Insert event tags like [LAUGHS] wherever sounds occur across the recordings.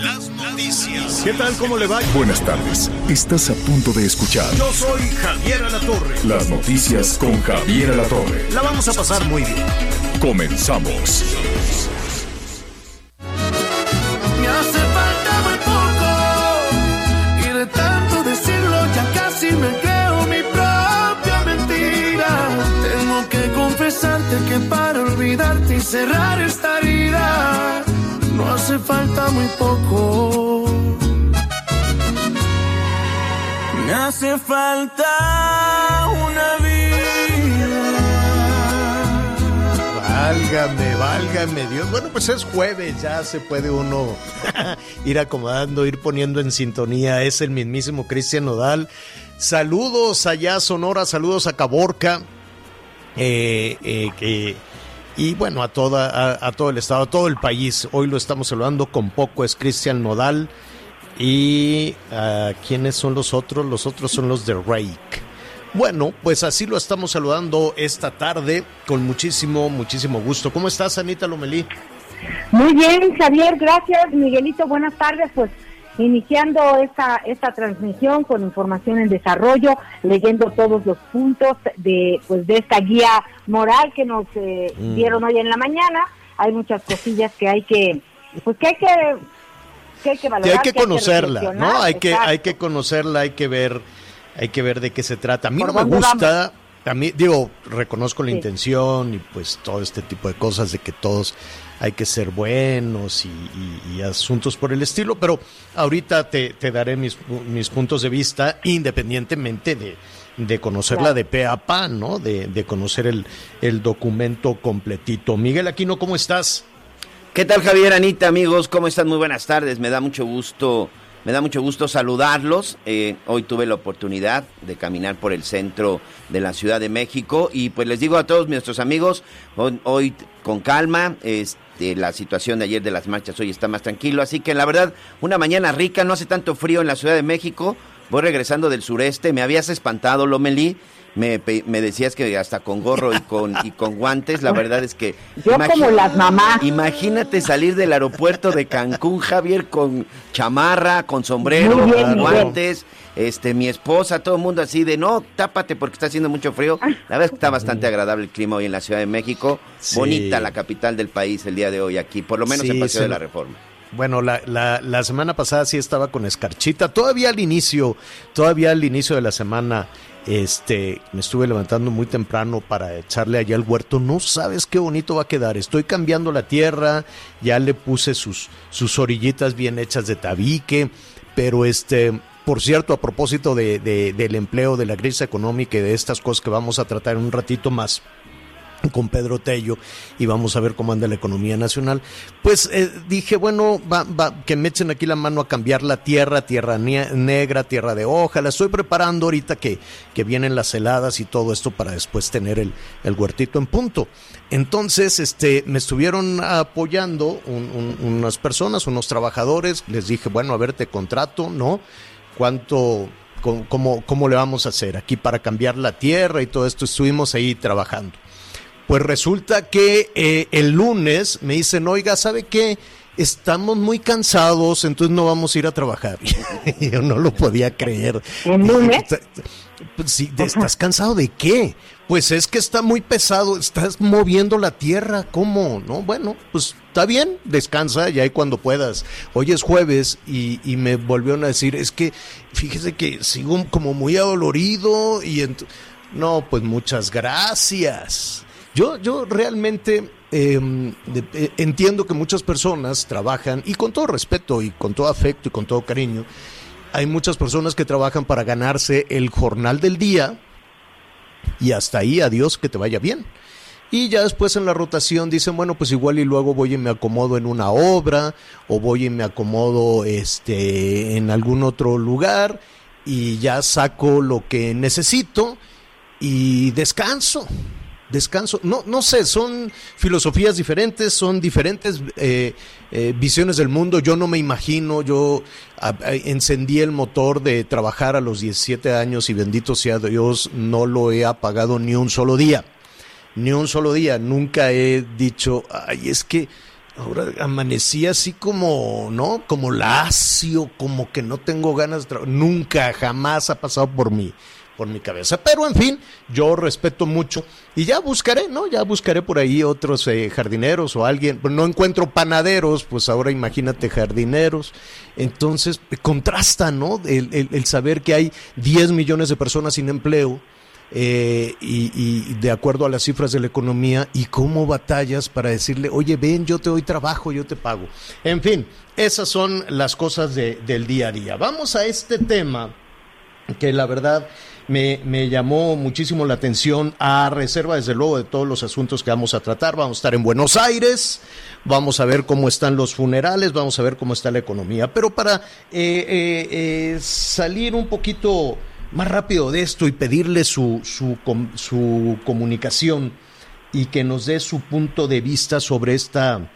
Las noticias. ¿Qué tal? ¿Cómo le va? Buenas tardes. Estás a punto de escuchar Yo soy Javier Alatorre. las noticias con Javier Alatorre. La vamos a pasar muy bien. Comenzamos. Me hace falta muy poco y de tanto decirlo ya casi me creo mi propia mentira. Tengo que confesarte que para olvidarte y cerrar esta falta muy poco. Me hace falta una vida. Válgame, válgame Dios. Bueno, pues es jueves, ya se puede uno [LAUGHS] ir acomodando, ir poniendo en sintonía. Es el mismísimo Cristian Nodal. Saludos allá, Sonora, saludos a Caborca. eh, eh, que- y bueno, a, toda, a, todo el estado, a todo el país. Hoy lo estamos saludando con poco, es Cristian Nodal. ¿Y ah, quiénes son los otros? Los otros son los de Rake. Bueno, pues así lo estamos saludando esta tarde con muchísimo, muchísimo gusto. ¿Cómo estás, Anita Lomelí? Muy bien, Javier, gracias. Miguelito, buenas tardes. Pues iniciando esta, esta transmisión con información en desarrollo, leyendo todos los puntos de, pues, de esta guía moral que nos eh, Mm. dieron hoy en la mañana. Hay muchas cosillas que hay que, pues que hay que, que hay que Que valorar. hay que conocerla, ¿no? Hay que, hay que conocerla, hay que ver, hay que ver de qué se trata. A mí ¿Por no me gusta, mí, digo, reconozco la Sí. intención y pues todo este tipo de cosas de que todos hay que ser buenos y, y- y asuntos por el estilo, pero ahorita te, te daré mis, mis puntos de vista independientemente de, de conocerla Claro. de pe a pa, ¿no? De, de conocer el, el documento completito. Miguel Aquino, ¿cómo estás? ¿Qué tal Javier, Anita, amigos? ¿Cómo están? Muy buenas tardes. Me da mucho gusto, me da mucho gusto saludarlos. Eh, hoy tuve la oportunidad de caminar por el centro de la Ciudad de México y pues les digo a todos nuestros amigos, hoy, con calma, este, la situación de ayer de las marchas hoy está más tranquilo, así que la verdad, una mañana rica, no hace tanto frío en la Ciudad de México. Voy regresando del sureste, me habías espantado, Lomelí. Me, pe- me decías que hasta con gorro y con, y con guantes, la verdad es que... Yo como las mamás. Imagínate salir del aeropuerto de Cancún, Javier, con chamarra, con sombrero, bien, con guantes, este, mi esposa, todo el mundo así de no, tápate porque está haciendo mucho frío. La verdad es que está bastante agradable el clima hoy en la Ciudad de México. Sí. Bonita la capital del país el día de hoy aquí, por lo menos Sí, en Paseo se de la Reforma. Bueno, la, la, la semana pasada sí estaba con escarchita. Todavía al inicio, todavía al inicio de la semana, este, me estuve levantando muy temprano para echarle allá al huerto. No sabes qué bonito va a quedar. Estoy cambiando la tierra, ya le puse sus, sus orillitas bien hechas de tabique, pero este, por cierto, a propósito de, de- del empleo, de la crisis económica y de estas cosas que vamos a tratar en un ratito más con Pedro Tello y vamos a ver cómo anda la economía nacional. Pues eh, dije, bueno, va, va, que me echen aquí la mano a cambiar la tierra, tierra negra, tierra de hoja. La estoy preparando ahorita que, que vienen las heladas y todo esto para después tener el, el huertito en punto. Entonces, este, me estuvieron apoyando un- un- unas personas, unos trabajadores. Les dije, bueno, a ver, te contrato, ¿no? ¿Cuánto, cómo, cómo le vamos a hacer aquí para cambiar la tierra y todo esto? Estuvimos ahí trabajando. Pues resulta que eh, el lunes me dicen, oiga, ¿sabe qué? Estamos muy cansados, entonces no vamos a ir a trabajar. [LAUGHS] Yo no lo podía creer. ¿El lunes? Pues sí, ¿estás cansado de qué? Pues es que está muy pesado, estás moviendo la tierra, ¿cómo? No, bueno, pues está bien, descansa ya y cuando puedas. Hoy es jueves y, y me volvieron a decir, es que fíjese que sigo como muy adolorido y no, pues muchas gracias. Yo, yo realmente de- eh, entiendo que muchas personas trabajan, y con todo respeto y con todo afecto y con todo cariño, hay muchas personas que trabajan para ganarse el jornal del día y hasta ahí, adiós, que te vaya bien. Y ya después en la rotación dicen, bueno, pues igual y luego voy y me acomodo en una obra o voy y me acomodo este en algún otro lugar y ya saco lo que necesito y descanso. Descanso, no, no sé, son filosofías diferentes, son diferentes eh, eh, visiones del mundo. Yo no me imagino, yo encendí el motor de trabajar a los 17 años y bendito sea Dios, no lo he apagado ni un solo día ni un solo día. Nunca he dicho, ay, es que ahora amanecí así como, ¿no? Como lacio, como que no tengo ganas de trabajar. Nunca, jamás ha pasado por mí, por mi cabeza. Pero en fin, yo respeto mucho y ya buscaré, ¿no? Ya buscaré por ahí otros eh, jardineros o alguien. No encuentro panaderos, pues ahora imagínate jardineros. Entonces, contrasta, ¿no? El, saber que hay 10 millones de personas sin empleo eh, y, de acuerdo a las cifras de la economía y cómo batallas para decirle, oye, ven, yo te doy trabajo, yo te pago. En fin, esas son las cosas del día a día. Vamos a este tema que la verdad me, llamó muchísimo la atención a reserva, desde luego, de todos los asuntos que vamos a tratar. Vamos a estar en Buenos Aires, vamos a ver cómo están los funerales, vamos a ver cómo está la economía. Pero para eh, eh, salir un poquito más rápido de esto y pedirle su, su, su comunicación y que nos dé su punto de vista sobre esta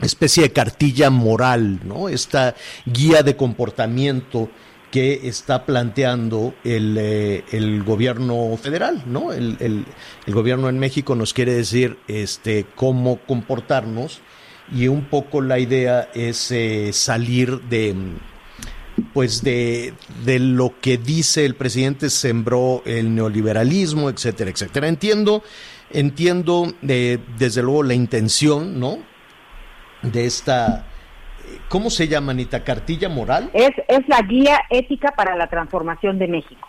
especie de cartilla moral, ¿no? Esta guía de comportamiento que está planteando el, eh, el gobierno federal, ¿no? El, el, gobierno en México nos quiere decir este, cómo comportarnos y un poco la idea es eh, salir de, pues de, de, lo que dice el presidente sembró el neoliberalismo, etcétera, etcétera. Entiendo, entiendo de, desde luego la intención, ¿no? De esta, ¿cómo se llama, Anita? ¿Cartilla moral? Es, es la guía ética para la transformación de México.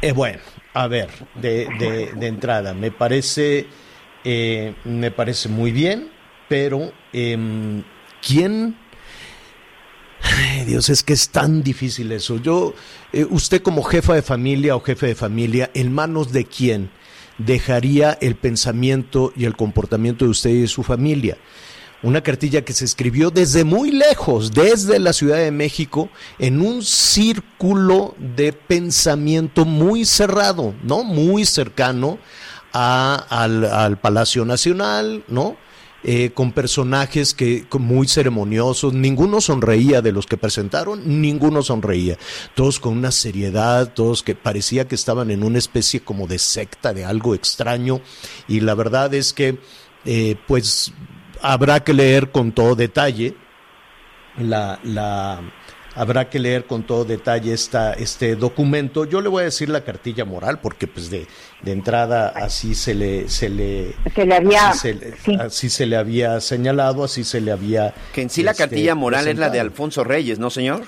Eh, bueno, a ver, de, de, de entrada, me parece, eh, me parece muy bien, pero eh, ¿quién Ay, Dios, es que es tan difícil eso. Yo, eh, usted como jefa de familia o jefe de familia, ¿en manos de quién dejaría el pensamiento y el comportamiento de usted y de su familia? Una cartilla que se escribió desde muy lejos, desde la Ciudad de México, en un círculo de pensamiento muy cerrado, ¿no? Muy cercano al Palacio Nacional, ¿no? eh, con personajes que muy ceremoniosos, ninguno sonreía de los que presentaron, ninguno sonreía, todos con una seriedad, todos que parecía que estaban en una especie como de secta, de algo extraño, y la verdad es que eh, pues habrá que leer con todo detalle la, la habrá que leer con todo detalle esta, este documento. Yo le voy a decir la cartilla moral porque pues de, de entrada así se le se le, se le había así se, sí. así se, le había señalado, así se le había que en sí la este, cartilla moral presentado. es la de Alfonso Reyes, ¿no, señor?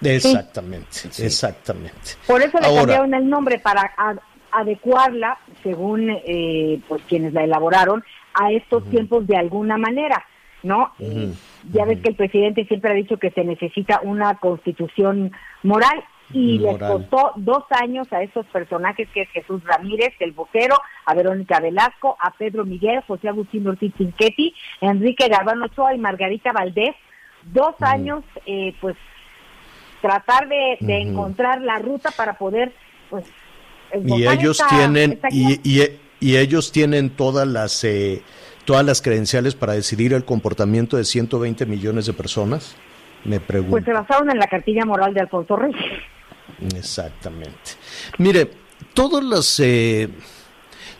Exactamente, sí. exactamente. Por eso le Ahora, cambiaron el nombre para ad adecuarla, según eh, pues quienes la elaboraron, a estos uh -huh. tiempos de alguna manera, ¿no? Uh -huh. Ya ves que el presidente siempre ha dicho que se necesita una constitución moral y moral. les costó dos años a esos personajes que es Jesús Ramírez, el vocero, a Verónica Velasco, a Pedro Miguel, José Agustín Ortiz Cinquetti, Enrique Garbano Ochoa y Margarita Valdés, dos años eh, pues tratar de, de encontrar la ruta para poder pues y ellos esta, tienen esta y, y, y, ellos tienen todas las eh, todas las credenciales para decidir el comportamiento de 120 millones de personas? Me pregunto. Pues se basaron en la cartilla moral de Alfonso Reyes. Exactamente. Mire, todas las, eh,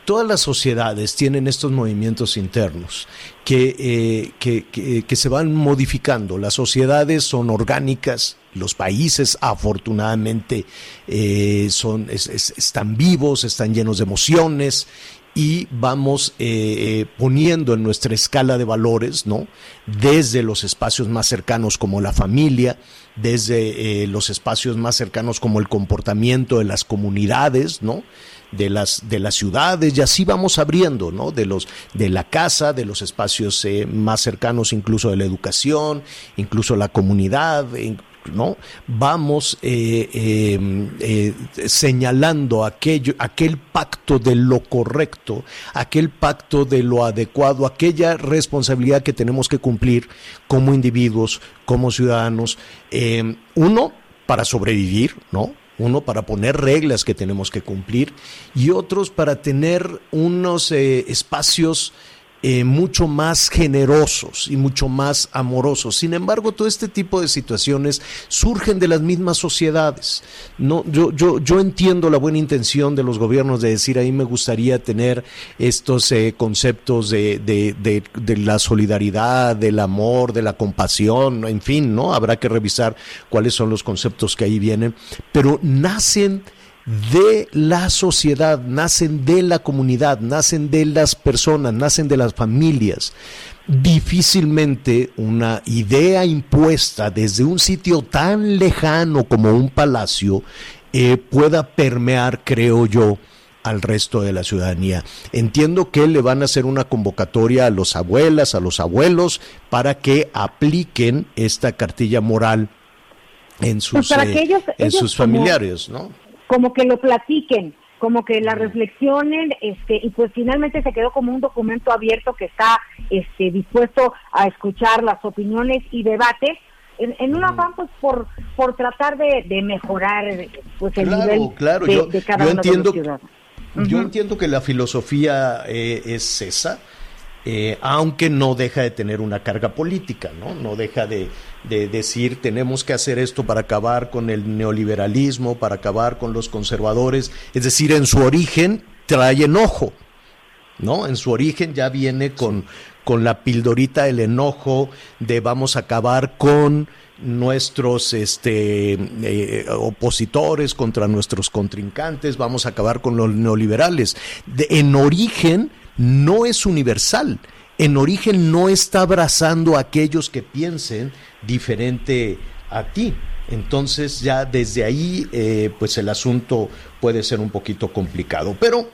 todas las sociedades tienen estos movimientos internos que, eh, que, que, que, se van modificando. Las sociedades son orgánicas, los países afortunadamente eh, son, es, es, están vivos, están llenos de emociones y vamos eh, eh, poniendo en nuestra escala de valores, ¿no? Desde los espacios más cercanos como la familia, desde eh, los espacios más cercanos como el comportamiento de las comunidades, ¿no? De las, de las ciudades, y así vamos abriendo, ¿no? De los, de la casa, de los espacios eh, más cercanos, incluso de la educación, incluso la comunidad, ¿no? Vamos eh, eh, eh, señalando aquello, aquel pacto de lo correcto, aquel pacto de lo adecuado, aquella responsabilidad que tenemos que cumplir como individuos, como ciudadanos. uno, para sobrevivir, ¿no? Uno para poner reglas que tenemos que cumplir y otros para tener unos espacios eh, mucho más generosos y mucho más amorosos. Sin embargo, todo este tipo de situaciones surgen de las mismas sociedades. No, yo, yo, yo entiendo la buena intención de los gobiernos de decir ahí me gustaría tener estos eh, conceptos de, de, de, la solidaridad, del amor, de la compasión, en fin, ¿no? Habrá que revisar cuáles son los conceptos que ahí vienen, pero nacen de la sociedad, nacen de la comunidad, nacen de las personas, nacen de las familias. Difícilmente una idea impuesta desde un sitio tan lejano como un palacio eh, pueda permear, creo yo, al resto de la ciudadanía. Entiendo que le van a hacer una convocatoria a los abuelas, a los abuelos, para que apliquen esta cartilla moral en sus, pues eh, en sus familiares, ¿no? Como que lo platiquen, como que la reflexionen, este, y pues finalmente se quedó como un documento abierto que está este, dispuesto a escuchar las opiniones y debates en, en un afán pues por por tratar de, mejorar pues el nivel de, cada uno entiendo, de los Yo entiendo que la filosofía eh, es esa, eh, aunque no deja de tener una carga política, ¿no? No deja de, decir tenemos que hacer esto para acabar con el neoliberalismo, para acabar con los conservadores, es decir, en su origen trae enojo, ¿no? En su origen ya viene con, con la pildorita del enojo de vamos a acabar con nuestros este, eh, opositores, contra nuestros contrincantes, vamos a acabar con los neoliberales. en origen no es universal. En origen no está abrazando a aquellos que piensen diferente a ti. Entonces ya desde ahí eh, pues el asunto puede ser un poquito complicado. Pero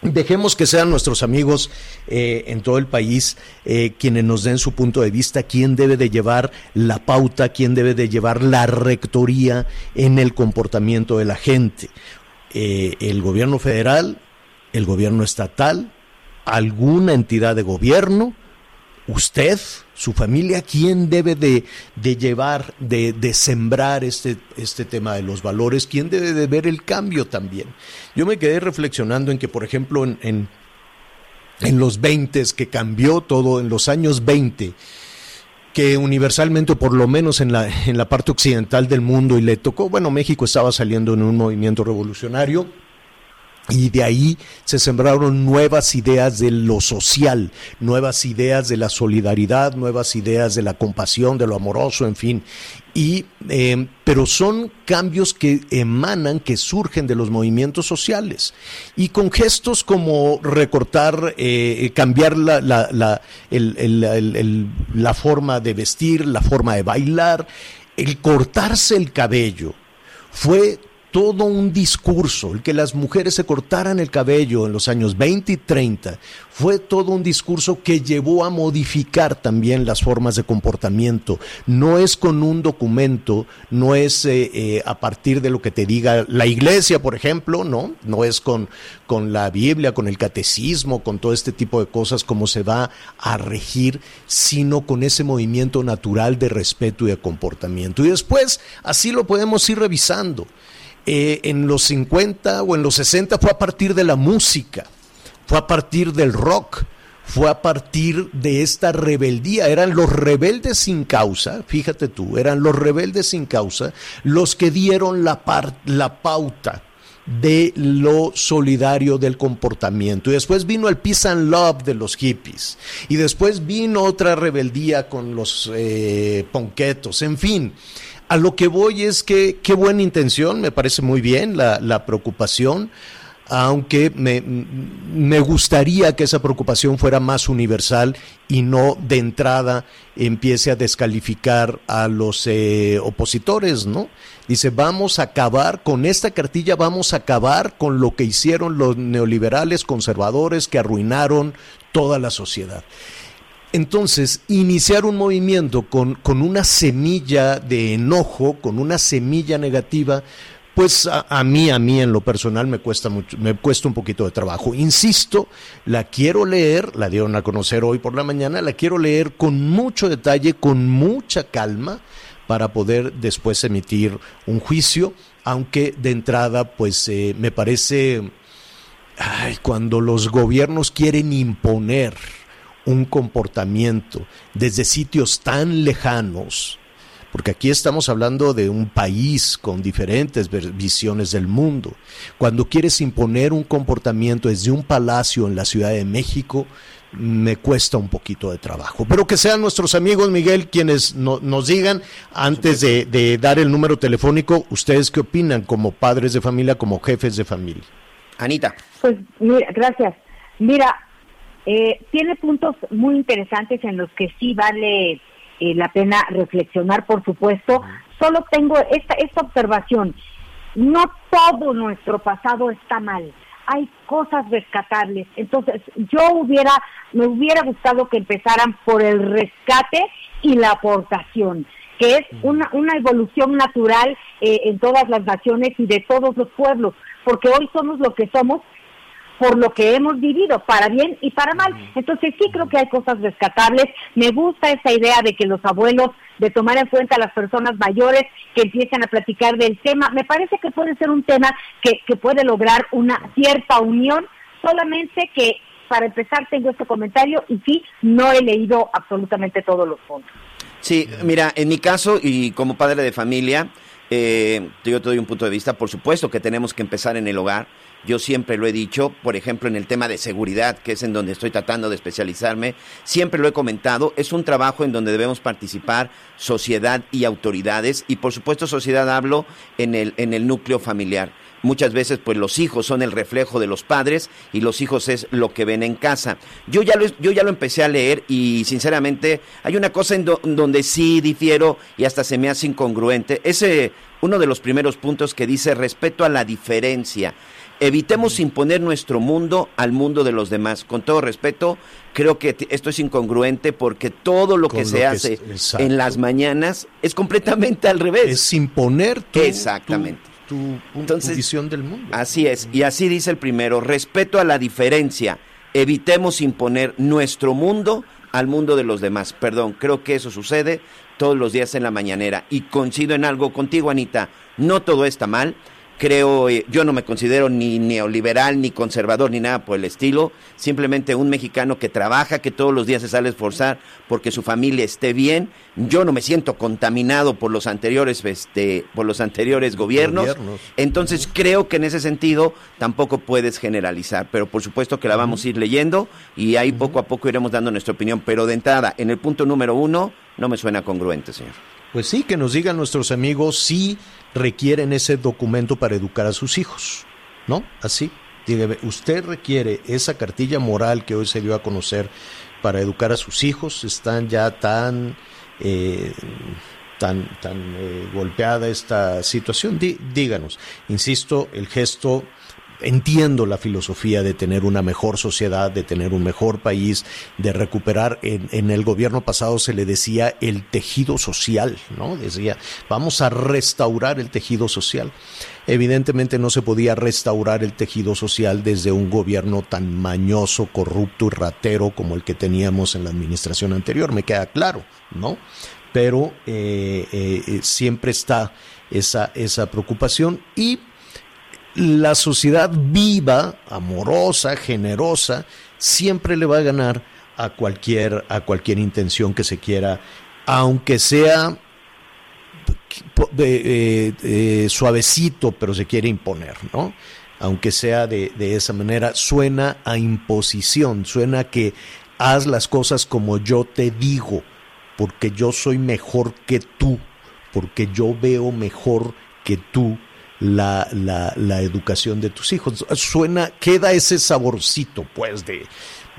Dejemos que sean nuestros amigos eh, en todo el país eh, quienes nos den su punto de vista, quién debe de llevar la pauta, quién debe de llevar la rectoría en el comportamiento de la gente. el gobierno federal, el gobierno estatal, alguna entidad de gobierno, usted, su familia, ¿quién debe de, llevar, de, sembrar este, este tema de los valores? ¿Quién debe de ver el cambio también? Yo me quedé reflexionando en que, por ejemplo, en, en, los 20 que cambió todo, en los años 20, que universalmente, por lo menos en la, en la parte occidental del mundo, y le tocó, bueno, México estaba saliendo en un movimiento revolucionario, y de ahí se sembraron nuevas ideas de lo social, nuevas ideas de la solidaridad, nuevas ideas de la compasión, de lo amoroso, en fin. Y, eh, pero son cambios que emanan, que surgen de los movimientos sociales. Y con gestos como recortar, eh, cambiar la, la, la, la forma de vestir, la forma de bailar, el cortarse el cabello, fue todo un discurso, el que las mujeres se cortaran el cabello en los años 20 y 30, fue todo un discurso que llevó a modificar también las formas de comportamiento. No es con un documento, no es eh, eh, a partir de lo que te diga la iglesia, por ejemplo, no, no es con, con la Biblia, con el catecismo, con todo este tipo de cosas como se va a regir, sino con ese movimiento natural de respeto y de comportamiento. Y después, así lo podemos ir revisando. Eh, en los 50 o en los 60 fue a partir de la música, fue a partir del rock, fue a partir de esta rebeldía. Eran los rebeldes sin causa, fíjate tú, eran los rebeldes sin causa los que dieron la, pauta de lo solidario del comportamiento. Y después vino el peace and love de los hippies. Y después vino otra rebeldía con los eh, ponquetos. En fin, a lo que voy es que qué buena intención, me parece muy bien la, la preocupación, aunque me, me, gustaría que esa preocupación fuera más universal y no de entrada empiece a descalificar a los eh, opositores, ¿no? Dice, vamos a acabar con esta cartilla, vamos a acabar con lo que hicieron los neoliberales conservadores que arruinaron toda la sociedad. Entonces, iniciar un movimiento con, con una semilla de enojo, con una semilla negativa, pues a, a, mí, a mí en lo personal me cuesta mucho, me cuesta un poquito de trabajo. Insisto, la quiero leer, la dieron a conocer hoy por la mañana, la quiero leer con mucho detalle, con mucha calma, para poder después emitir un juicio, aunque de entrada, pues eh, me parece, ay, cuando los gobiernos quieren imponer un comportamiento desde sitios tan lejanos, porque aquí estamos hablando de un país con diferentes visiones del mundo. Cuando quieres imponer un comportamiento desde un palacio en la Ciudad de México, me cuesta un poquito de trabajo. Pero que sean nuestros amigos, Miguel, quienes no, nos digan, antes de, de, dar el número telefónico, ustedes qué opinan como padres de familia, como jefes de familia. Anita. Pues mira, gracias. Mira, eh, tiene puntos muy interesantes en los que sí vale eh, la pena reflexionar, por supuesto. Solo tengo esta, esta observación. No todo nuestro pasado está mal. Hay cosas rescatables. Entonces, yo hubiera, me hubiera gustado que empezaran por el rescate y la aportación que es una, una evolución natural eh, en todas las naciones y de todos los pueblos, porque hoy somos lo que somos por lo que hemos vivido, para bien y para mal. Entonces sí creo que hay cosas rescatables. Me gusta esa idea de que los abuelos, de tomar en cuenta a las personas mayores que empiecen a platicar del tema. Me parece que puede ser un tema que, que puede lograr una cierta unión, solamente que para empezar tengo este comentario y sí, no he leído absolutamente todos los puntos. Sí, mira, en mi caso y como padre de familia, eh, yo te doy un punto de vista, por supuesto que tenemos que empezar en el hogar yo siempre lo he dicho, por ejemplo, en el tema de seguridad, que es en donde estoy tratando de especializarme, siempre lo he comentado, es un trabajo en donde debemos participar sociedad y autoridades, y por supuesto sociedad hablo en el, en el núcleo familiar. Muchas veces pues los hijos son el reflejo de los padres y los hijos es lo que ven en casa. Yo ya lo, yo ya lo empecé a leer y sinceramente hay una cosa en donde sí difiero y hasta se me hace incongruente. Ese uno de los primeros puntos que dice respeto a la diferencia. Evitemos imponer nuestro mundo al mundo de los demás. Con todo respeto, creo que esto es incongruente porque todo lo que se hace en las mañanas es completamente al revés. Es imponer tu, Exactamente. Tu, tu, visión del mundo. Así es. Y así dice el primero, respeto a la diferencia. Evitemos imponer nuestro mundo al mundo de los demás. Perdón, creo que eso sucede todos los días en la mañanera. Y coincido en algo contigo, Anita. No todo está mal creo, eh, yo no me considero ni neoliberal, ni conservador, ni nada por el estilo, simplemente un mexicano que trabaja, que todos los días se sale a esforzar porque su familia esté bien. Yo no me siento contaminado por los anteriores, este, por los anteriores gobiernos. gobiernos. Entonces creo que en ese sentido tampoco puedes generalizar, pero por supuesto que la vamos a ir leyendo y ahí poco a poco iremos dando nuestra opinión. Pero de entrada, en el punto número uno, no me suena congruente, señor. Pues sí, que nos digan nuestros amigos si requieren ese documento para educar a sus hijos, ¿no? Así. Usted requiere esa cartilla moral que hoy se dio a conocer para educar a sus hijos, están ya tan eh, tan tan eh, golpeada esta situación. Dí, díganos, insisto, el gesto entiendo la filosofía de tener una mejor sociedad, de tener un mejor país, de recuperar, en, el gobierno pasado se le decía el tejido social, ¿no? Decía, vamos a restaurar el tejido social. Evidentemente no se podía restaurar el tejido social desde un gobierno tan mañoso, corrupto y ratero como el que teníamos en la administración anterior, me queda claro, ¿no? Pero eh, eh, siempre está esa, esa preocupación y la sociedad viva, amorosa, generosa, siempre le va a ganar a cualquier, a cualquier intención que se quiera, aunque sea eh, suavecito, pero se quiere imponer, ¿no? Aunque sea de, de esa manera, suena a imposición, suena que haz las cosas como yo te digo, porque yo soy mejor que tú, porque yo veo mejor que tú la, la, la, educación de tus hijos. Suena, queda ese saborcito, pues, de,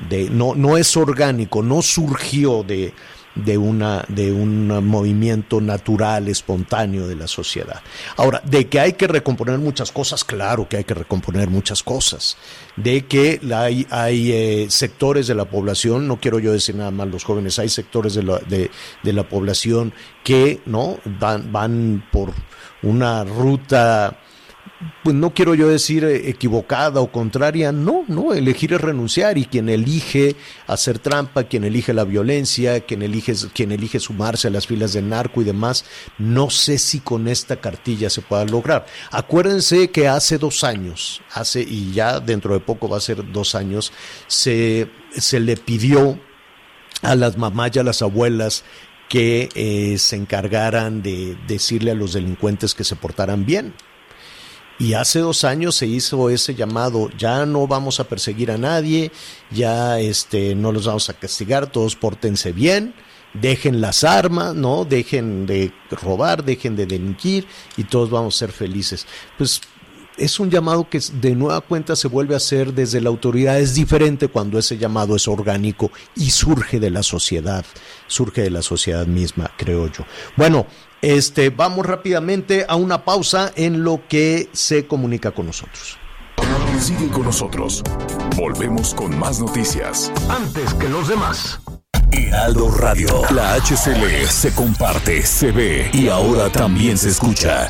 de no, no es orgánico, no surgió de, de una de un movimiento natural espontáneo de la sociedad. Ahora de que hay que recomponer muchas cosas claro que hay que recomponer muchas cosas. De que hay hay eh, sectores de la población no quiero yo decir nada más los jóvenes hay sectores de la de, de la población que no van van por una ruta pues no quiero yo decir eh, equivocada o contraria, no, no, elegir es renunciar y quien elige hacer trampa, quien elige la violencia, quien elige, quien elige sumarse a las filas del narco y demás, no sé si con esta cartilla se pueda lograr. Acuérdense que hace dos años, hace, y ya dentro de poco va a ser dos años, se, se le pidió a las mamás y a las abuelas que eh, se encargaran de decirle a los delincuentes que se portaran bien y hace dos años se hizo ese llamado, ya no vamos a perseguir a nadie, ya este, no los vamos a castigar, todos pórtense bien, dejen las armas, ¿no? Dejen de robar, dejen de delinquir y todos vamos a ser felices. Pues es un llamado que de nueva cuenta se vuelve a hacer desde la autoridad. Es diferente cuando ese llamado es orgánico y surge de la sociedad, surge de la sociedad misma, creo yo. Bueno, este, vamos rápidamente a una pausa en lo que se comunica con nosotros. Sigue con nosotros. Volvemos con más noticias. Antes que los demás. Heraldo Radio. La HCL se comparte, se ve y ahora también se escucha.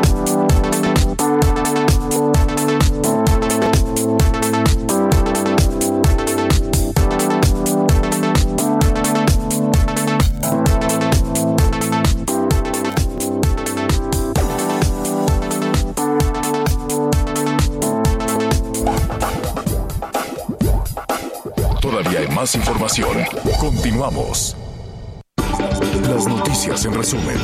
Información. Continuamos. Las noticias en resumen.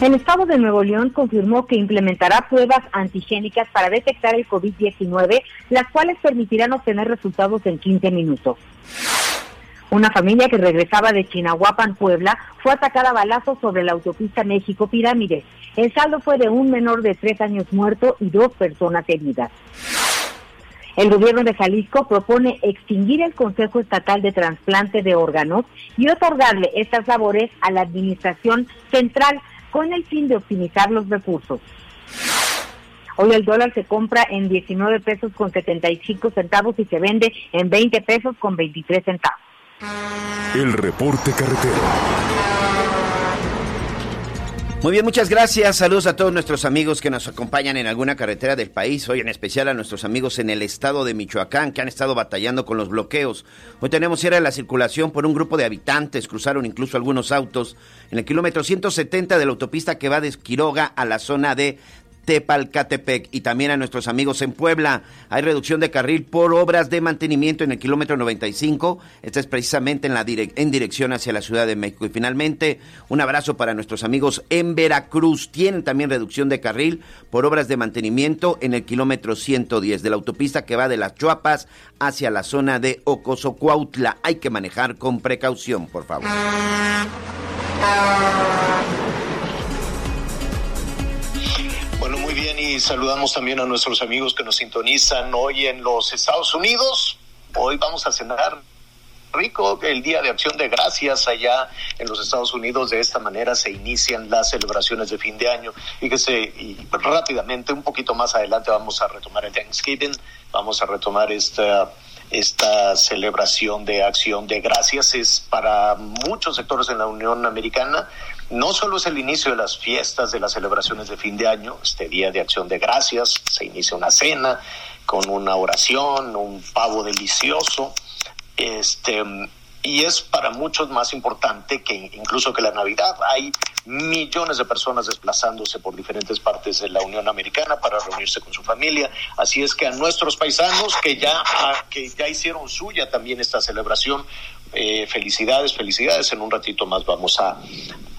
El Estado de Nuevo León confirmó que implementará pruebas antigénicas para detectar el COVID-19, las cuales permitirán obtener resultados en 15 minutos. Una familia que regresaba de Chinahuapan, Puebla, fue atacada a balazos sobre la autopista México Pirámides. El saldo fue de un menor de tres años muerto y dos personas heridas. El gobierno de Jalisco propone extinguir el Consejo Estatal de Trasplante de Órganos y otorgarle estas labores a la Administración Central con el fin de optimizar los recursos. Hoy el dólar se compra en 19 pesos con 75 centavos y se vende en 20 pesos con 23 centavos. El reporte carretero. Muy bien, muchas gracias. Saludos a todos nuestros amigos que nos acompañan en alguna carretera del país. Hoy en especial a nuestros amigos en el estado de Michoacán que han estado batallando con los bloqueos. Hoy tenemos cierre de la circulación por un grupo de habitantes. Cruzaron incluso algunos autos en el kilómetro 170 de la autopista que va de Quiroga a la zona de Tepalcatepec y también a nuestros amigos en Puebla. Hay reducción de carril por obras de mantenimiento en el kilómetro 95. Esta es precisamente en, la en dirección hacia la Ciudad de México. Y finalmente, un abrazo para nuestros amigos en Veracruz. Tienen también reducción de carril por obras de mantenimiento en el kilómetro 110 de la autopista que va de las Chuapas hacia la zona de Ocosocuautla. Hay que manejar con precaución, por favor. Y saludamos también a nuestros amigos que nos sintonizan hoy en los Estados Unidos. Hoy vamos a cenar rico el Día de Acción de Gracias allá en los Estados Unidos. De esta manera se inician las celebraciones de fin de año y que se y rápidamente, un poquito más adelante, vamos a retomar el Thanksgiving, vamos a retomar esta esta celebración de acción de gracias es para muchos sectores en la Unión Americana no solo es el inicio de las fiestas, de las celebraciones de fin de año, este día de acción de gracias, se inicia una cena con una oración, un pavo delicioso, este, y es para muchos más importante que incluso que la Navidad. Hay millones de personas desplazándose por diferentes partes de la Unión Americana para reunirse con su familia. Así es que a nuestros paisanos que ya, que ya hicieron suya también esta celebración, eh, felicidades, felicidades. En un ratito más vamos a,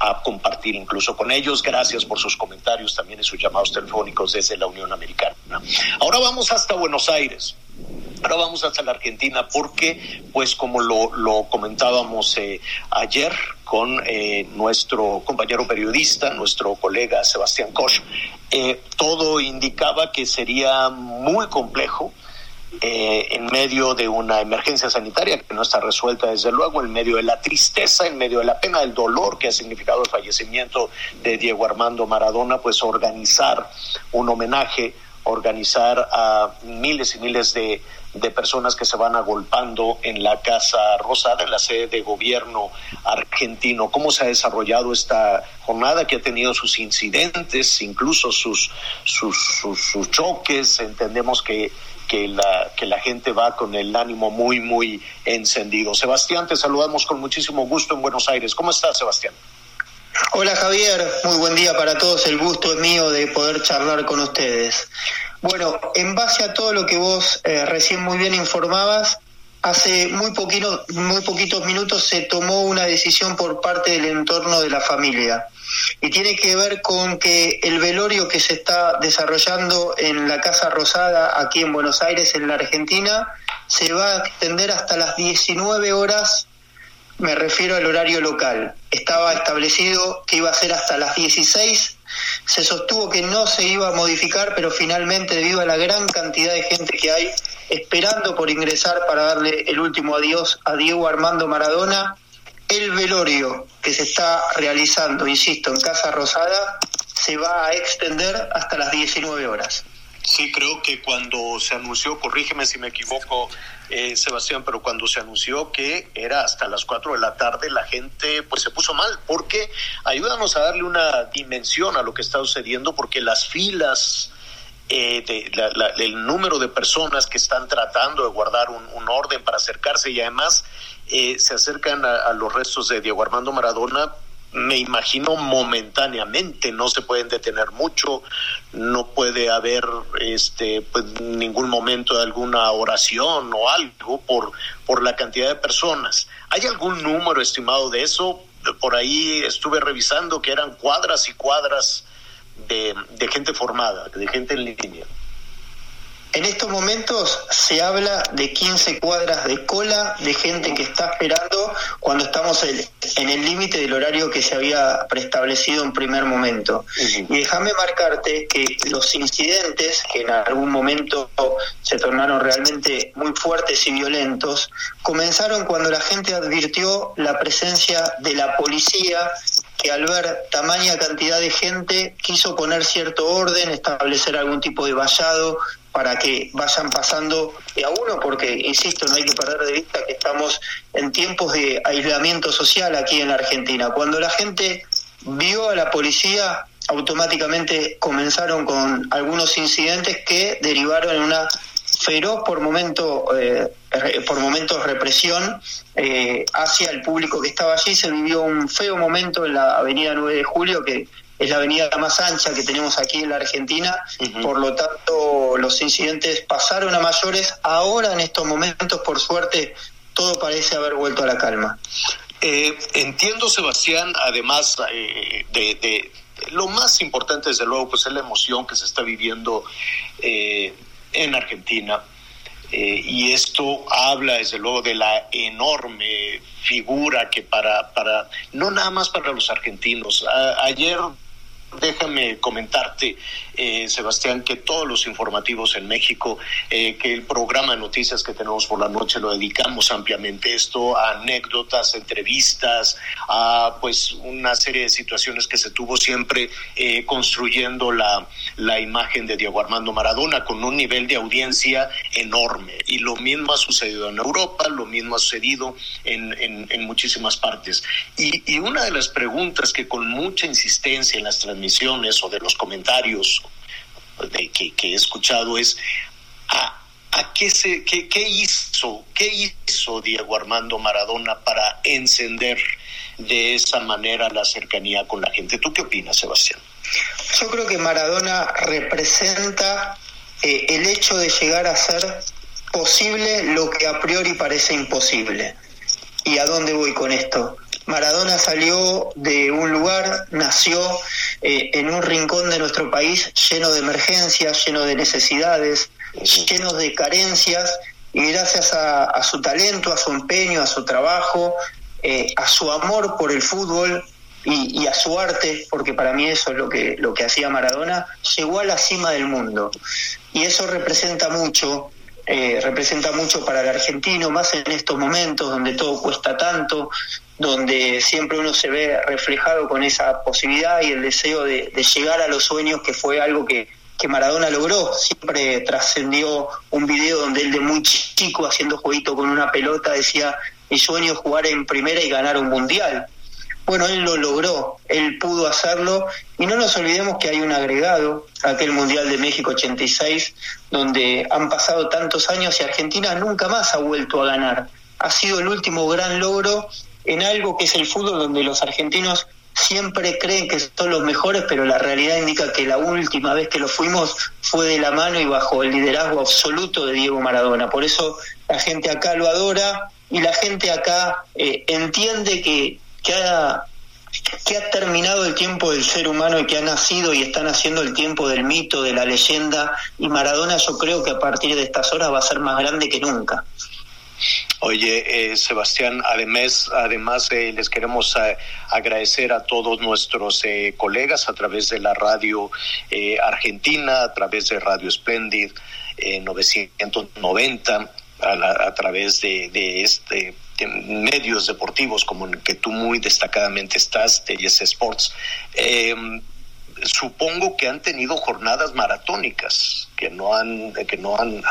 a compartir incluso con ellos. Gracias por sus comentarios también y sus llamados telefónicos desde la Unión Americana. Ahora vamos hasta Buenos Aires. Ahora vamos hasta la Argentina porque, pues como lo, comentábamos eh, ayer con eh, nuestro compañero periodista, nuestro colega Sebastián Koch. Eh, todo indicaba que sería muy complejo eh, en medio de una emergencia sanitaria que no está resuelta desde luego, en medio de la tristeza, en medio de la pena, del dolor que ha significado el fallecimiento de Diego Armando Maradona, pues organizar un homenaje, organizar a miles y miles de, de personas que se van agolpando en la Casa Rosada, en la sede de gobierno argentino. ¿Cómo se ha desarrollado esta jornada que ha tenido sus incidentes, incluso sus, sus, sus choques? Entendemos que que la, que la gente va con el ánimo muy, muy encendido. Sebastián, te saludamos con muchísimo gusto en Buenos Aires. ¿Cómo estás, Sebastián? Hola Javier, muy buen día para todos. El gusto es mío de poder charlar con ustedes. Bueno, en base a todo lo que vos eh, recién muy bien informabas, hace muy, poquito, muy poquitos minutos se tomó una decisión por parte del entorno de la familia y tiene que ver con que el velorio que se está desarrollando en la Casa Rosada aquí en Buenos Aires, en la Argentina, se va a extender hasta las 19 horas, me refiero al horario local. Estaba establecido que iba a ser hasta las 16, se sostuvo que no se iba a modificar, pero finalmente debido a la gran cantidad de gente que hay esperando por ingresar para darle el último adiós a Diego Armando Maradona, el velorio que se está realizando, insisto, en Casa Rosada, se va a extender hasta las 19 horas. Sí, creo que cuando se anunció, corrígeme si me equivoco, eh, Sebastián, pero cuando se anunció que era hasta las 4 de la tarde, la gente pues se puso mal, porque ayúdanos a darle una dimensión a lo que está sucediendo, porque las filas, eh, de, el número de personas que están tratando de guardar un orden para acercarse y además eh, se acercan a, los restos de Diego Armando Maradona, me imagino momentáneamente, no se pueden detener mucho, no puede haber este pues, ningún momento de alguna oración o algo por, por la cantidad de personas. ¿Hay algún número estimado de eso? Por ahí estuve revisando que eran cuadras y cuadras de, de gente formada, de gente en línea. En estos momentos se habla de 15 cuadras de cola de gente que está esperando cuando estamos en el límite del horario que se había preestablecido en primer momento. Y déjame marcarte que los incidentes, que en algún momento se tornaron realmente muy fuertes y violentos, comenzaron cuando la gente advirtió la presencia de la policía que al ver tamaña cantidad de gente quiso poner cierto orden, establecer algún tipo de vallado para que vayan pasando de a uno, porque, insisto, no hay que perder de vista que estamos en tiempos de aislamiento social aquí en la Argentina. Cuando la gente vio a la policía, automáticamente comenzaron con algunos incidentes que derivaron en una feroz por momento eh, por momentos represión eh, hacia el público que estaba allí se vivió un feo momento en la avenida 9 de julio que es la avenida más ancha que tenemos aquí en la Argentina, por lo tanto los incidentes pasaron a mayores, ahora en estos momentos por suerte todo parece haber vuelto a la calma. Eh, entiendo Sebastián, además eh, de, lo más importante desde luego pues es la emoción que se está viviendo eh, en Argentina. y esto habla desde luego de la enorme figura que para, para no nada más para los argentinos. ayer déjame comentarte, eh, Sebastián, que todos los informativos en México, eh, que el programa de noticias que tenemos por la noche lo dedicamos ampliamente esto, a anécdotas, entrevistas, a pues una serie de situaciones que se tuvo siempre eh, construyendo la, la imagen de Diego Armando Maradona con un nivel de audiencia enorme. Y lo mismo ha sucedido en Europa, lo mismo ha sucedido en, en, en muchísimas partes. Y, y una de las preguntas que con mucha insistencia en las transmisiones o de los comentarios de, que, he escuchado es a, qué, se, qué, qué, hizo, qué hizo Diego Armando Maradona para encender de esa manera la cercanía con la gente. ¿Tú qué opinas, Sebastián? Yo creo que Maradona representa eh, el hecho de llegar a ser posible lo que a priori parece imposible. ¿Y a dónde voy con esto? Maradona salió de un lugar, nació eh, en un rincón de nuestro país lleno de emergencias, lleno de necesidades, lleno de carencias, y gracias a, su talento, a su empeño, a su trabajo, eh, a su amor por el fútbol y, a su arte, porque para mí eso es lo que, lo que hacía Maradona, llegó a la cima del mundo. Y eso representa mucho, eh, representa mucho para el argentino, más en estos momentos donde todo cuesta tanto, donde siempre uno se ve reflejado con esa posibilidad y el deseo de, llegar a los sueños, que fue algo que, que Maradona logró. Siempre trascendió un video donde él de muy chico, haciendo jueguito con una pelota, decía, mi sueño es jugar en primera y ganar un mundial. Bueno, él lo logró, él pudo hacerlo y no nos olvidemos que hay un agregado, aquel Mundial de México 86, donde han pasado tantos años y Argentina nunca más ha vuelto a ganar. Ha sido el último gran logro en algo que es el fútbol, donde los argentinos siempre creen que son los mejores, pero la realidad indica que la última vez que lo fuimos fue de la mano y bajo el liderazgo absoluto de Diego Maradona. Por eso la gente acá lo adora y la gente acá eh, entiende que que ha, que ha terminado el tiempo del ser humano y que ha nacido y está naciendo el tiempo del mito, de la leyenda, y Maradona yo creo que a partir de estas horas va a ser más grande que nunca. Oye, eh, Sebastián, además, además eh, les queremos eh, agradecer a todos nuestros colegas a través de la radio argentina, a través de Radio Splendid 990, a, a través de, de este medios deportivos como en que tú muy destacadamente estás, Yes Sports, eh, supongo que han tenido jornadas maratónicas que no han que no han,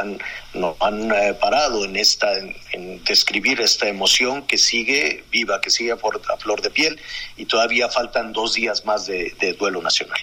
no han eh, parado en esta en, describir esta emoción que sigue viva que sigue a, flor de piel y todavía faltan dos días más de duelo nacional.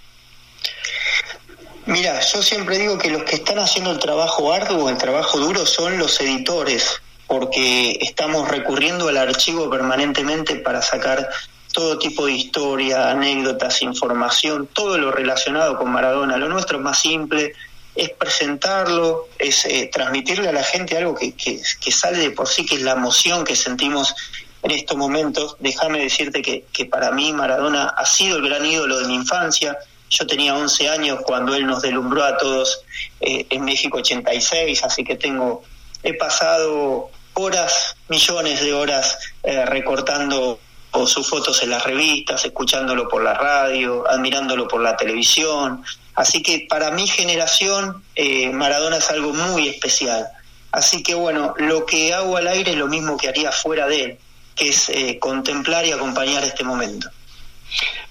Mira, yo siempre digo que los que están haciendo el trabajo arduo, el trabajo duro, son los editores, porque estamos recurriendo al archivo permanentemente para sacar todo tipo de historia, anécdotas, información, todo lo relacionado con Maradona. Lo nuestro es más simple, es presentarlo, es eh, transmitirle a la gente algo que, que, sale de por sí, que es la emoción que sentimos en estos momentos. Déjame decirte que, que para mí Maradona ha sido el gran ídolo de mi infancia. Yo tenía 11 años cuando él nos delumbró a todos eh, en México 86, así que tengo, he pasado horas, millones de horas eh, recortando sus fotos en las revistas, escuchándolo por la radio, admirándolo por la televisión. Así que para mi generación eh, Maradona es algo muy especial. Así que bueno, lo que hago al aire es lo mismo que haría fuera de él, que es eh, contemplar y acompañar este momento.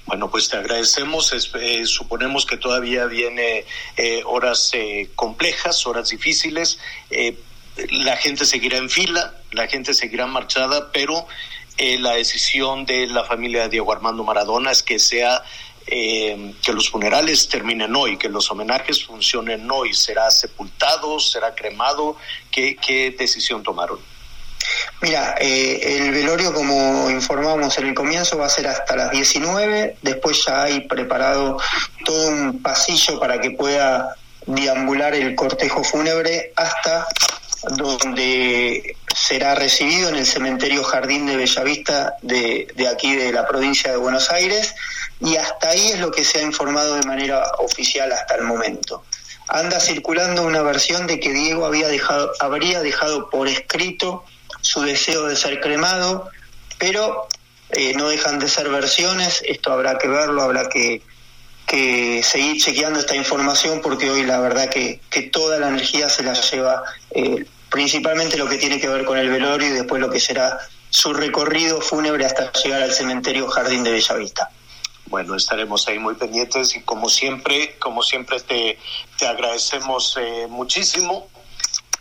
Bueno, pues te agradecemos. suponemos que todavía viene horas complejas, horas difíciles la gente seguirá en fila, la gente seguirá marchada, pero eh, la decisión de la familia de Diego Armando Maradona es que sea eh, que los funerales terminen hoy, que los homenajes funcionen hoy. ¿Será sepultado? ¿Será cremado? ¿Qué, decisión tomaron? Mira, eh, el velorio, como informamos en el comienzo, va a ser hasta las 19. Después ya hay preparado todo un pasillo para que pueda deambular el cortejo fúnebre hasta donde será recibido en el cementerio Jardín de Bellavista de, de aquí de la provincia de Buenos Aires y hasta ahí es lo que se ha informado de manera oficial hasta el momento. Anda circulando una versión de que Diego había dejado, habría dejado por escrito su deseo de ser cremado, pero eh, no dejan de ser versiones, esto habrá que verlo, habrá que, que seguir chequeando esta información porque hoy la verdad que, que toda la energía se la lleva eh, principalmente lo que tiene que ver con el velorio y después lo que será su recorrido fúnebre hasta llegar al cementerio Jardín de Bellavista. Bueno, estaremos ahí muy pendientes y como siempre, como siempre te, te agradecemos eh, muchísimo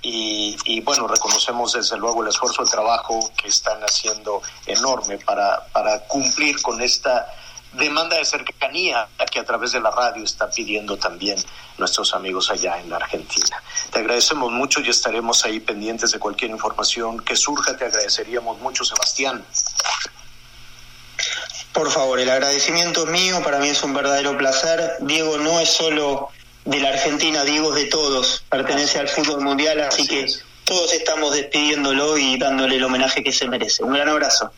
y, y, bueno, reconocemos desde luego el esfuerzo, el trabajo que están haciendo enorme para, para cumplir con esta demanda de cercanía que a través de la radio está pidiendo también nuestros amigos allá en la Argentina. Te agradecemos mucho y estaremos ahí pendientes de cualquier información que surja. Te agradeceríamos mucho, Sebastián. Por favor, el agradecimiento es mío, para mí es un verdadero placer. Diego no es solo de la Argentina, Diego es de todos, pertenece al fútbol mundial, así, que todos estamos despidiéndolo y dándole el homenaje que se merece. Un gran abrazo.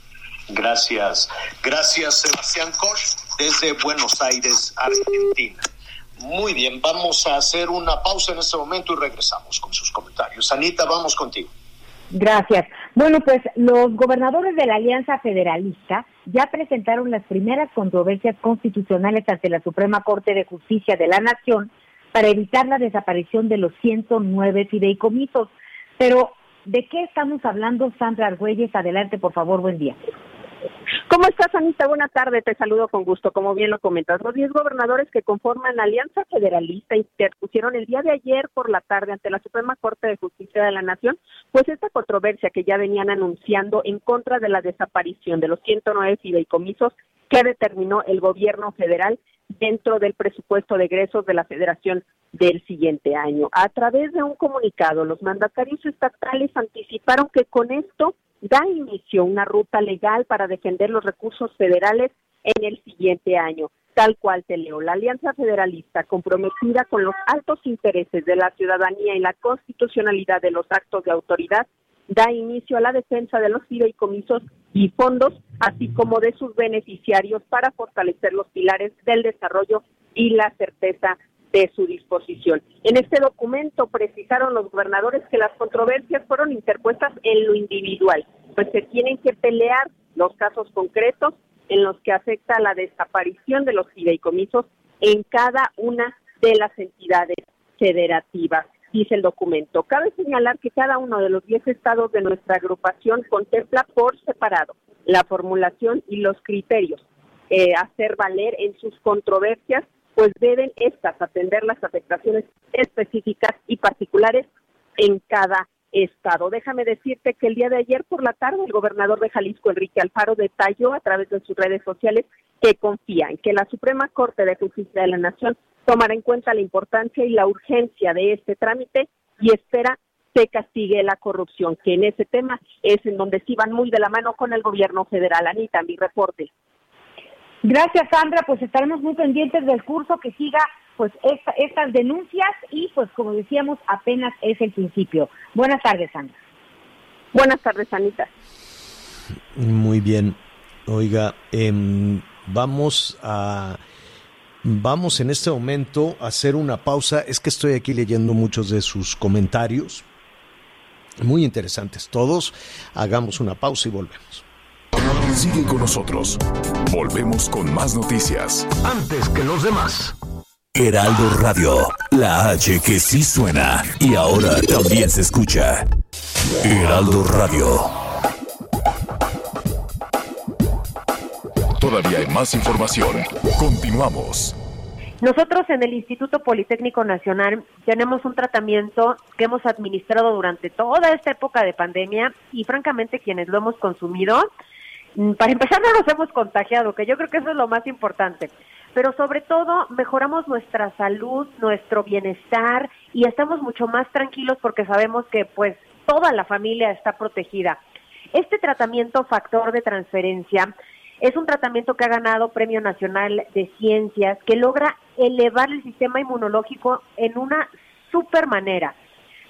Gracias. Gracias, Sebastián Koch, desde Buenos Aires, Argentina. Muy bien, vamos a hacer una pausa en este momento y regresamos con sus comentarios. Anita, vamos contigo. Gracias. Bueno, pues los gobernadores de la Alianza Federalista ya presentaron las primeras controversias constitucionales ante la Suprema Corte de Justicia de la Nación para evitar la desaparición de los 109 fideicomisos. Pero, ¿de qué estamos hablando, Sandra Argüelles? Adelante, por favor, buen día. ¿Cómo estás, Anita? Buenas tardes, te saludo con gusto. Como bien lo comentas, los 10 gobernadores que conforman Alianza Federalista interpusieron el día de ayer por la tarde ante la Suprema Corte de Justicia de la Nación, pues esta controversia que ya venían anunciando en contra de la desaparición de los 109 fideicomisos que determinó el gobierno federal dentro del presupuesto de egresos de la Federación del siguiente año. A través de un comunicado, los mandatarios estatales anticiparon que con esto da inicio una ruta legal para defender los recursos federales en el siguiente año. Tal cual te leo, la Alianza Federalista, comprometida con los altos intereses de la ciudadanía y la constitucionalidad de los actos de autoridad, da inicio a la defensa de los fideicomisos y fondos, así como de sus beneficiarios para fortalecer los pilares del desarrollo y la certeza de su disposición. En este documento precisaron los gobernadores que las controversias fueron interpuestas en lo individual, pues se tienen que pelear los casos concretos en los que afecta la desaparición de los fideicomisos en cada una de las entidades federativas, dice el documento. Cabe señalar que cada uno de los 10 estados de nuestra agrupación contempla por separado la formulación y los criterios eh, hacer valer en sus controversias pues deben estas atender las afectaciones específicas y particulares en cada estado. Déjame decirte que el día de ayer por la tarde el gobernador de Jalisco, Enrique Alfaro, detalló a través de sus redes sociales que confía en que la Suprema Corte de Justicia de la Nación tomará en cuenta la importancia y la urgencia de este trámite y espera se castigue la corrupción, que en ese tema es en donde sí van muy de la mano con el gobierno federal. Anita, mi reporte. Gracias, Sandra. Pues estaremos muy pendientes del curso que siga pues estas denuncias y pues como decíamos apenas es el principio. Buenas tardes, Sandra. Buenas tardes, Anita. Muy bien. Oiga, em, vamos a vamos en este momento a hacer una pausa. Es que estoy aquí leyendo muchos de sus comentarios. Muy interesantes todos. Hagamos una pausa y volvemos. Sigue con nosotros. Volvemos con más noticias. Antes que los demás. Heraldo Radio, la H que sí suena y ahora también se escucha. Heraldo Radio. Todavía hay más información. Continuamos. Nosotros en el Instituto Politécnico Nacional tenemos un tratamiento que hemos administrado durante toda esta época de pandemia y francamente quienes lo hemos consumido para empezar [LAUGHS] no nos hemos contagiado, que yo creo que eso es lo más importante, pero sobre todo mejoramos nuestra salud, nuestro bienestar y estamos mucho más tranquilos porque sabemos que pues toda la familia está protegida. Este tratamiento factor de transferencia es un tratamiento que ha ganado Premio Nacional de Ciencias, que logra elevar el sistema inmunológico en una super manera.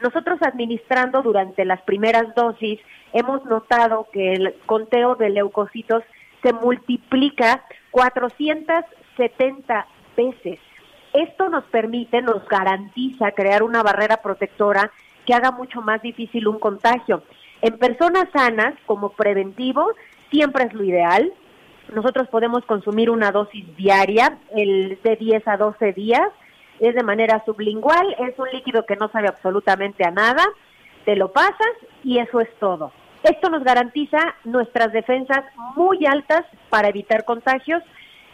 Nosotros administrando durante las primeras dosis hemos notado que el conteo de leucocitos se multiplica 470 veces. Esto nos permite, nos garantiza crear una barrera protectora que haga mucho más difícil un contagio. En personas sanas, como preventivo, siempre es lo ideal. Nosotros podemos consumir una dosis diaria, el de 10 a 12 días, es de manera sublingual, es un líquido que no sabe absolutamente a nada, te lo pasas y eso es todo. Esto nos garantiza nuestras defensas muy altas para evitar contagios,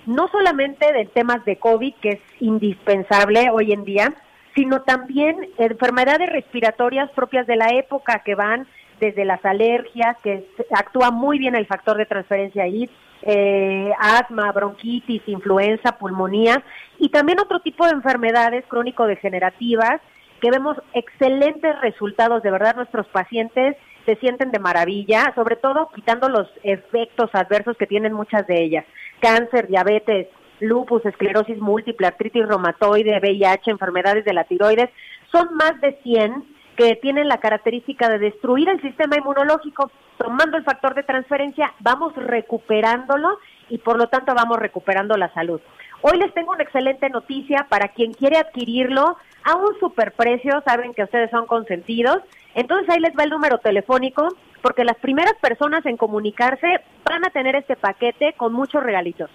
no solamente de temas de COVID, que es indispensable hoy en día, sino también enfermedades respiratorias propias de la época que van desde las alergias, que actúa muy bien el factor de transferencia ahí, eh, asma, bronquitis, influenza, pulmonía y también otro tipo de enfermedades crónico-degenerativas que vemos excelentes resultados, de verdad nuestros pacientes se sienten de maravilla, sobre todo quitando los efectos adversos que tienen muchas de ellas, cáncer, diabetes, lupus, esclerosis múltiple, artritis reumatoide, VIH, enfermedades de la tiroides, son más de 100 que tienen la característica de destruir el sistema inmunológico. Tomando el factor de transferencia, vamos recuperándolo y por lo tanto vamos recuperando la salud. Hoy les tengo una excelente noticia para quien quiere adquirirlo a un superprecio, saben que ustedes son consentidos. Entonces ahí les va el número telefónico, porque las primeras personas en comunicarse van a tener este paquete con muchos regalitos.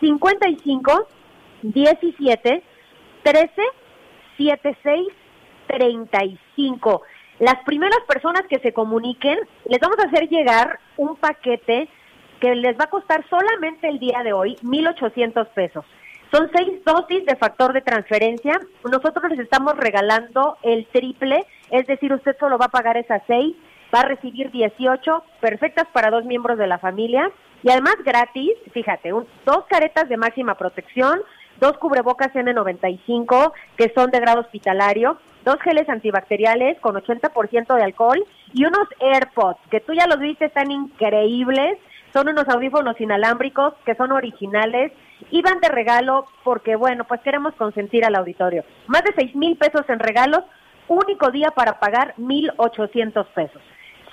55 17 13 76 35. Las primeras personas que se comuniquen, les vamos a hacer llegar un paquete que les va a costar solamente el día de hoy 1.800 pesos. Son seis dosis de factor de transferencia. Nosotros les estamos regalando el triple, es decir, usted solo va a pagar esas seis, va a recibir 18, perfectas para dos miembros de la familia. Y además gratis, fíjate, dos caretas de máxima protección, dos cubrebocas N95 que son de grado hospitalario, dos geles antibacteriales con 80% de alcohol y unos AirPods que tú ya los viste, están increíbles. Son unos audífonos inalámbricos que son originales y van de regalo porque, bueno, pues queremos consentir al auditorio. Más de seis mil pesos en regalos, único día para pagar mil ochocientos pesos.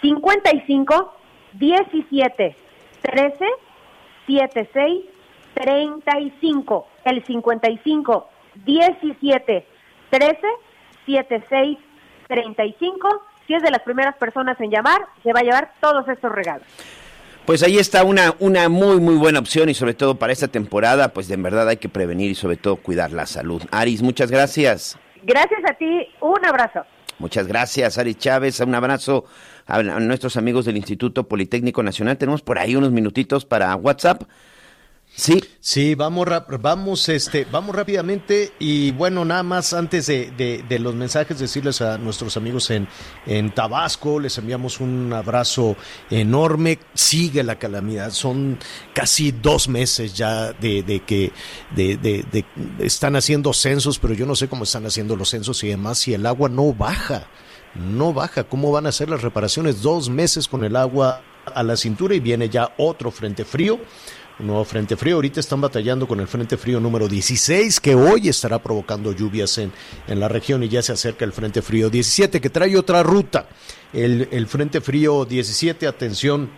55 17 13 76 35. El 55 17 13 76 35. Si es de las primeras personas en llamar, se va a llevar todos estos regalos. Pues ahí está una, una muy, muy buena opción y sobre todo para esta temporada, pues de verdad hay que prevenir y sobre todo cuidar la salud. Aris, muchas gracias. Gracias a ti, un abrazo. Muchas gracias, Aris Chávez. Un abrazo a nuestros amigos del Instituto Politécnico Nacional. Tenemos por ahí unos minutitos para WhatsApp. Sí. Sí, vamos, vamos, este, vamos rápidamente y bueno, nada más antes de, de, los mensajes decirles a nuestros amigos en, en Tabasco, les enviamos un abrazo enorme, sigue la calamidad, son casi dos meses ya de, de que de, de, están haciendo censos, pero yo no sé cómo están haciendo los censos y demás, si el agua no baja, no baja, ¿cómo van a hacer las reparaciones? Dos meses con el agua a la cintura y viene ya otro frente frío un nuevo frente frío. Ahorita están batallando con el frente frío número 16, que hoy estará provocando lluvias en, en la región y ya se acerca el frente frío 17, que trae otra ruta. El, el frente frío 17, atención,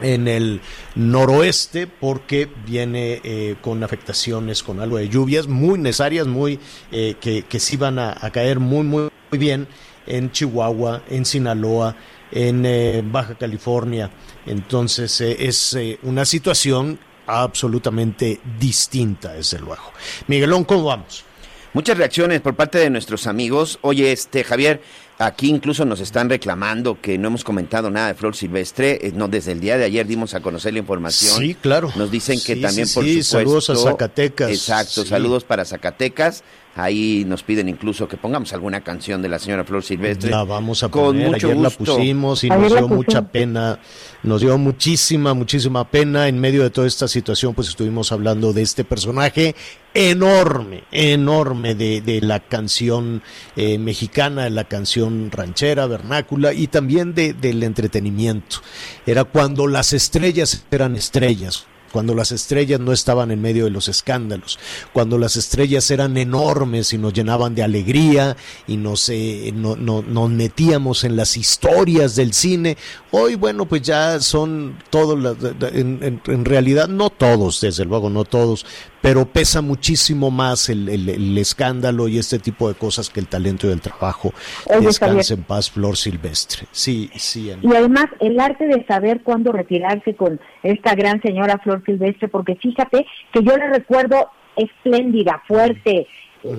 en el noroeste porque viene eh, con afectaciones, con algo de lluvias muy necesarias, muy eh, que, que sí van a, caer muy, muy, muy bien en Chihuahua, en Sinaloa, en eh, Baja California. Entonces eh, es eh, una situación absolutamente distinta, desde luego. Miguelón, ¿cómo vamos? Muchas reacciones por parte de nuestros amigos. Oye, este Javier, Aquí incluso nos están reclamando que no hemos comentado nada de Flor Silvestre. no, desde el día de ayer dimos a conocer la información. Sí, claro. Nos dicen que también por sí, supuesto. Saludos a Zacatecas. Exacto, saludos para Zacatecas. Ahí nos piden incluso que pongamos alguna canción de la señora Flor Silvestre. La vamos a poner. Con mucho Ayer la pusimos y nos dio mucha pena. Nos dio muchísima, muchísima pena. En medio de toda esta situación, pues estuvimos hablando de este personaje enorme, enorme de, de la canción eh, mexicana, de la canción ranchera, vernácula y también de, del entretenimiento. Era cuando las estrellas eran estrellas, cuando las estrellas no estaban en medio de los escándalos, cuando las estrellas eran enormes y nos llenaban de alegría y nos, eh, no, nos metíamos en las historias del cine. Hoy, bueno, pues ya son todos, en, realidad no todos, desde luego no todos, pero pesa muchísimo más el, el, escándalo y este tipo de cosas que el talento y el trabajo. Descansa en paz, Flor Silvestre. Sí, sí. Y además el arte de saber cuándo retirarse con esta gran señora Flor Silvestre, porque fíjate que yo le recuerdo espléndida, fuerte,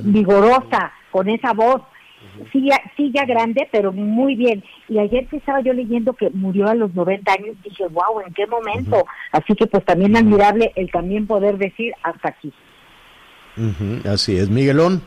vigorosa, con esa voz sí ya, sí ya grande, pero muy bien. Y ayer que estaba yo leyendo que murió a los 90 años, dije, wow, ¿en qué momento? Así que pues también admirable el también poder decir hasta aquí. Así es, Miguelón.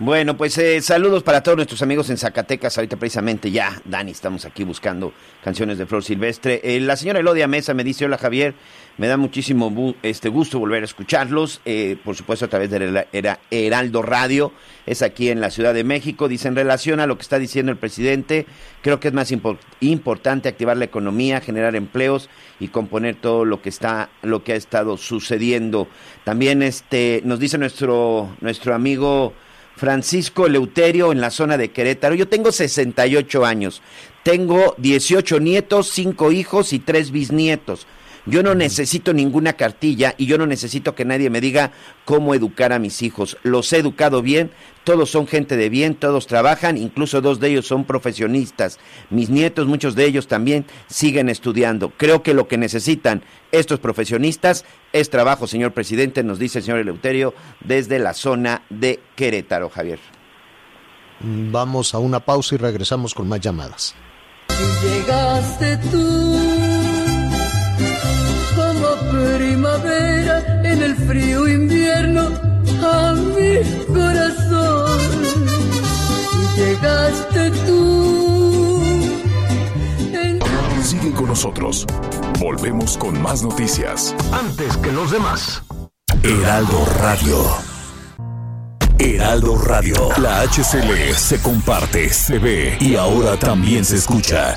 Bueno, pues eh, saludos para todos nuestros amigos en Zacatecas. Ahorita precisamente ya, Dani, estamos aquí buscando canciones de Flor Silvestre. Eh, la señora Elodia Mesa me dice, hola Javier, me da muchísimo este gusto volver a escucharlos, eh, por supuesto a través de era Heraldo Radio, es aquí en la Ciudad de México. Dice, en relación a lo que está diciendo el presidente, creo que es más importante activar la economía, generar empleos y componer todo lo que está, lo que ha estado sucediendo. También este, nos dice nuestro, nuestro amigo Francisco Leuterio en la zona de Querétaro. Yo tengo 68 años, tengo 18 nietos, 5 hijos y 3 bisnietos. Yo no necesito ninguna cartilla y yo no necesito que nadie me diga cómo educar a mis hijos. Los he educado bien, todos son gente de bien, todos trabajan, incluso dos de ellos son profesionistas. Mis nietos, muchos de ellos también siguen estudiando. Creo que lo que necesitan estos profesionistas es trabajo, señor presidente, nos dice el señor Eleuterio, desde la zona de Querétaro, Javier. Vamos a una pausa y regresamos con más llamadas. Llegaste tú primavera en el frío invierno a mi corazón. Llegaste tú. Sigue con nosotros. Volvemos con más noticias. Antes que los demás. Heraldo Radio. Heraldo Radio. La HCL se comparte, se ve y ahora también se escucha.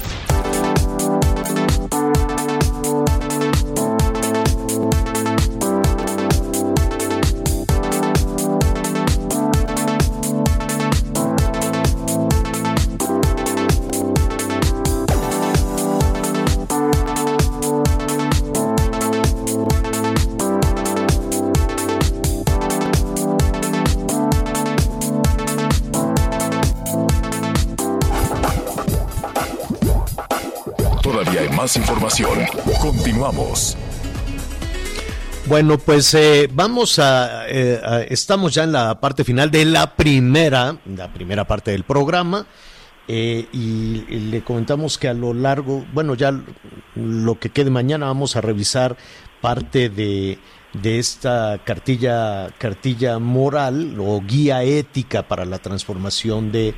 Continuamos. Bueno, pues eh, vamos a, eh, a- Estamos ya en la parte final de la primera, la primera parte del programa. eh, y, y le comentamos que a lo largo, bueno, ya lo que quede mañana vamos a revisar parte de, de esta cartilla, cartilla moral o guía ética para la transformación de,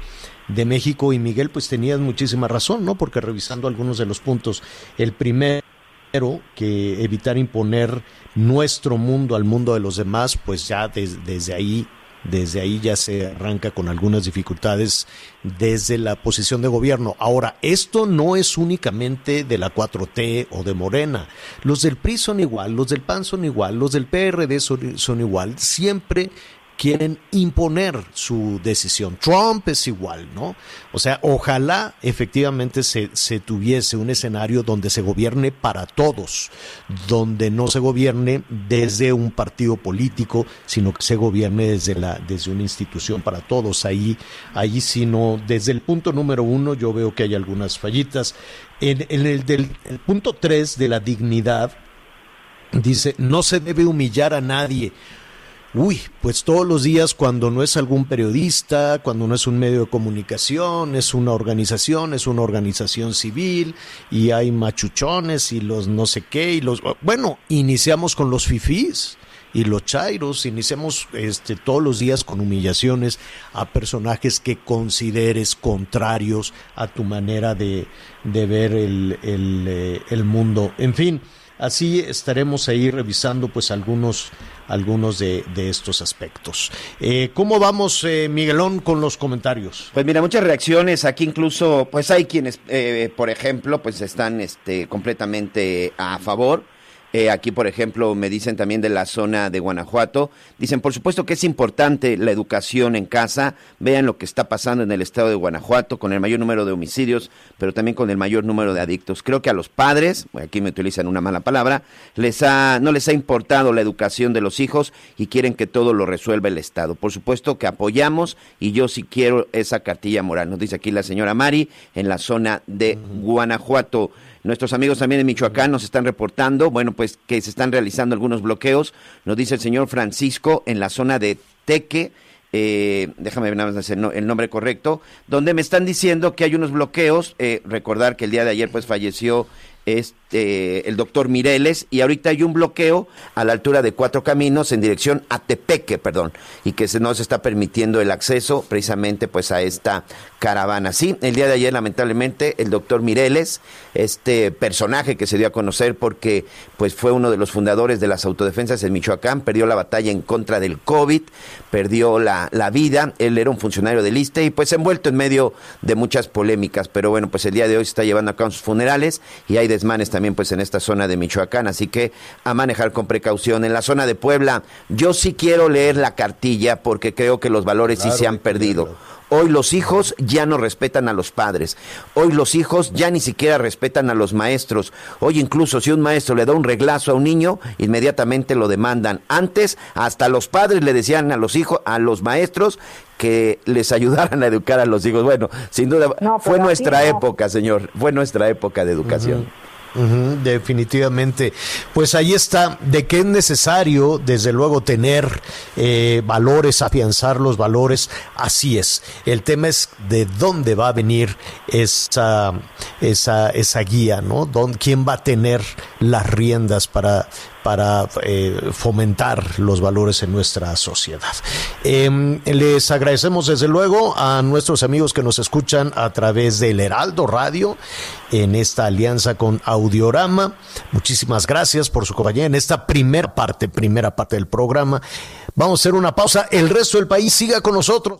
de México. Y Miguel, pues tenías muchísima razón, ¿no? Porque revisando algunos de los puntos, el primer Primero, que evitar imponer nuestro mundo al mundo de los demás, pues ya des- desde ahí, desde ahí ya se arranca con algunas dificultades desde la posición de gobierno. Ahora, esto no es únicamente de la 4T o de Morena. Los del PRI son igual, los del PAN son igual, los del PRD son, son igual. Siempre quieren imponer su decisión. Trump es igual, ¿no? O sea, ojalá efectivamente se, se tuviese un escenario donde se gobierne para todos, donde no se gobierne desde un partido político, sino que se gobierne desde, la, desde una institución para todos. Ahí, ahí sí no, desde el punto número uno yo veo que hay algunas fallitas. En, en el del el punto tres de la dignidad, dice, no se debe humillar a nadie. Uy, pues todos los días cuando no es algún periodista, cuando no es un medio de comunicación, es una organización, es una organización civil y hay machuchones y los no sé qué y los bueno, iniciamos con los fifís y los chairos, iniciamos este todos los días con humillaciones a personajes que consideres contrarios a tu manera de, de ver el, el, eh, el mundo. En fin, Así estaremos ahí revisando pues algunos, algunos de, estos aspectos. Eh, ¿Cómo vamos, eh, Miguelón, con los comentarios? Pues mira, muchas reacciones. Aquí incluso, pues hay quienes, eh, por ejemplo, pues están este, completamente a favor. Eh, aquí, por ejemplo, me dicen también de la zona de Guanajuato. Dicen, por supuesto que es importante la educación en casa. Vean lo que está pasando en el estado de Guanajuato con el mayor número de homicidios, pero también con el mayor número de adictos. Creo que a los padres, aquí me utilizan una mala palabra, les ha, no les ha importado la educación de los hijos y quieren que todo lo resuelva el Estado. Por supuesto que apoyamos y yo sí quiero esa cartilla moral. Nos dice aquí la señora Mari en la zona de Guanajuato. Nuestros amigos también de Michoacán nos están reportando, bueno, pues que se están realizando algunos bloqueos. Nos dice el señor Francisco en la zona de Teque, eh, déjame ver nada más el nombre correcto, donde me están diciendo que hay unos bloqueos. eh, recordar que el día de ayer pues falleció este el doctor Mireles y ahorita hay un bloqueo a la altura de Cuatro Caminos en dirección a Tepeque, perdón, y que se, no se está permitiendo el acceso precisamente pues a esta caravana. Sí, el día de ayer lamentablemente el doctor Mireles, este personaje que se dio a conocer porque pues fue uno de los fundadores de las autodefensas en Michoacán, perdió la batalla en contra del COVID, perdió la, la vida, él era un funcionario del ISTE y pues envuelto en medio de muchas polémicas, pero bueno, pues el día de hoy se está llevando a cabo sus funerales y hay desmanes también pues en esta zona de Michoacán, así que a manejar con precaución. En la zona de Puebla, yo sí quiero leer la cartilla porque creo que los valores sí se han perdido. Hoy los hijos ya no respetan a los padres. Hoy los hijos ya ni siquiera respetan a los maestros. Hoy incluso si un maestro le da un reglazo a un niño, inmediatamente lo demandan. Antes hasta los padres le decían a los hijos, a los maestros que les ayudaran a educar a los hijos. Bueno, sin duda fue nuestra época, señor, fue nuestra época de educación definitivamente. Pues ahí está, de que es necesario, desde luego, tener eh, valores, afianzar los valores, así es. El tema es de dónde va a venir esa, esa, esa guía, ¿no? ¿Quién va a tener las riendas para para eh, fomentar los valores en nuestra sociedad. Em, les agradecemos desde luego a nuestros amigos que nos escuchan a través del Heraldo Radio en esta alianza con Audiorama. Muchísimas gracias por su compañía en esta primera parte, primera parte del programa. Vamos a hacer una pausa. El resto del país siga con nosotros.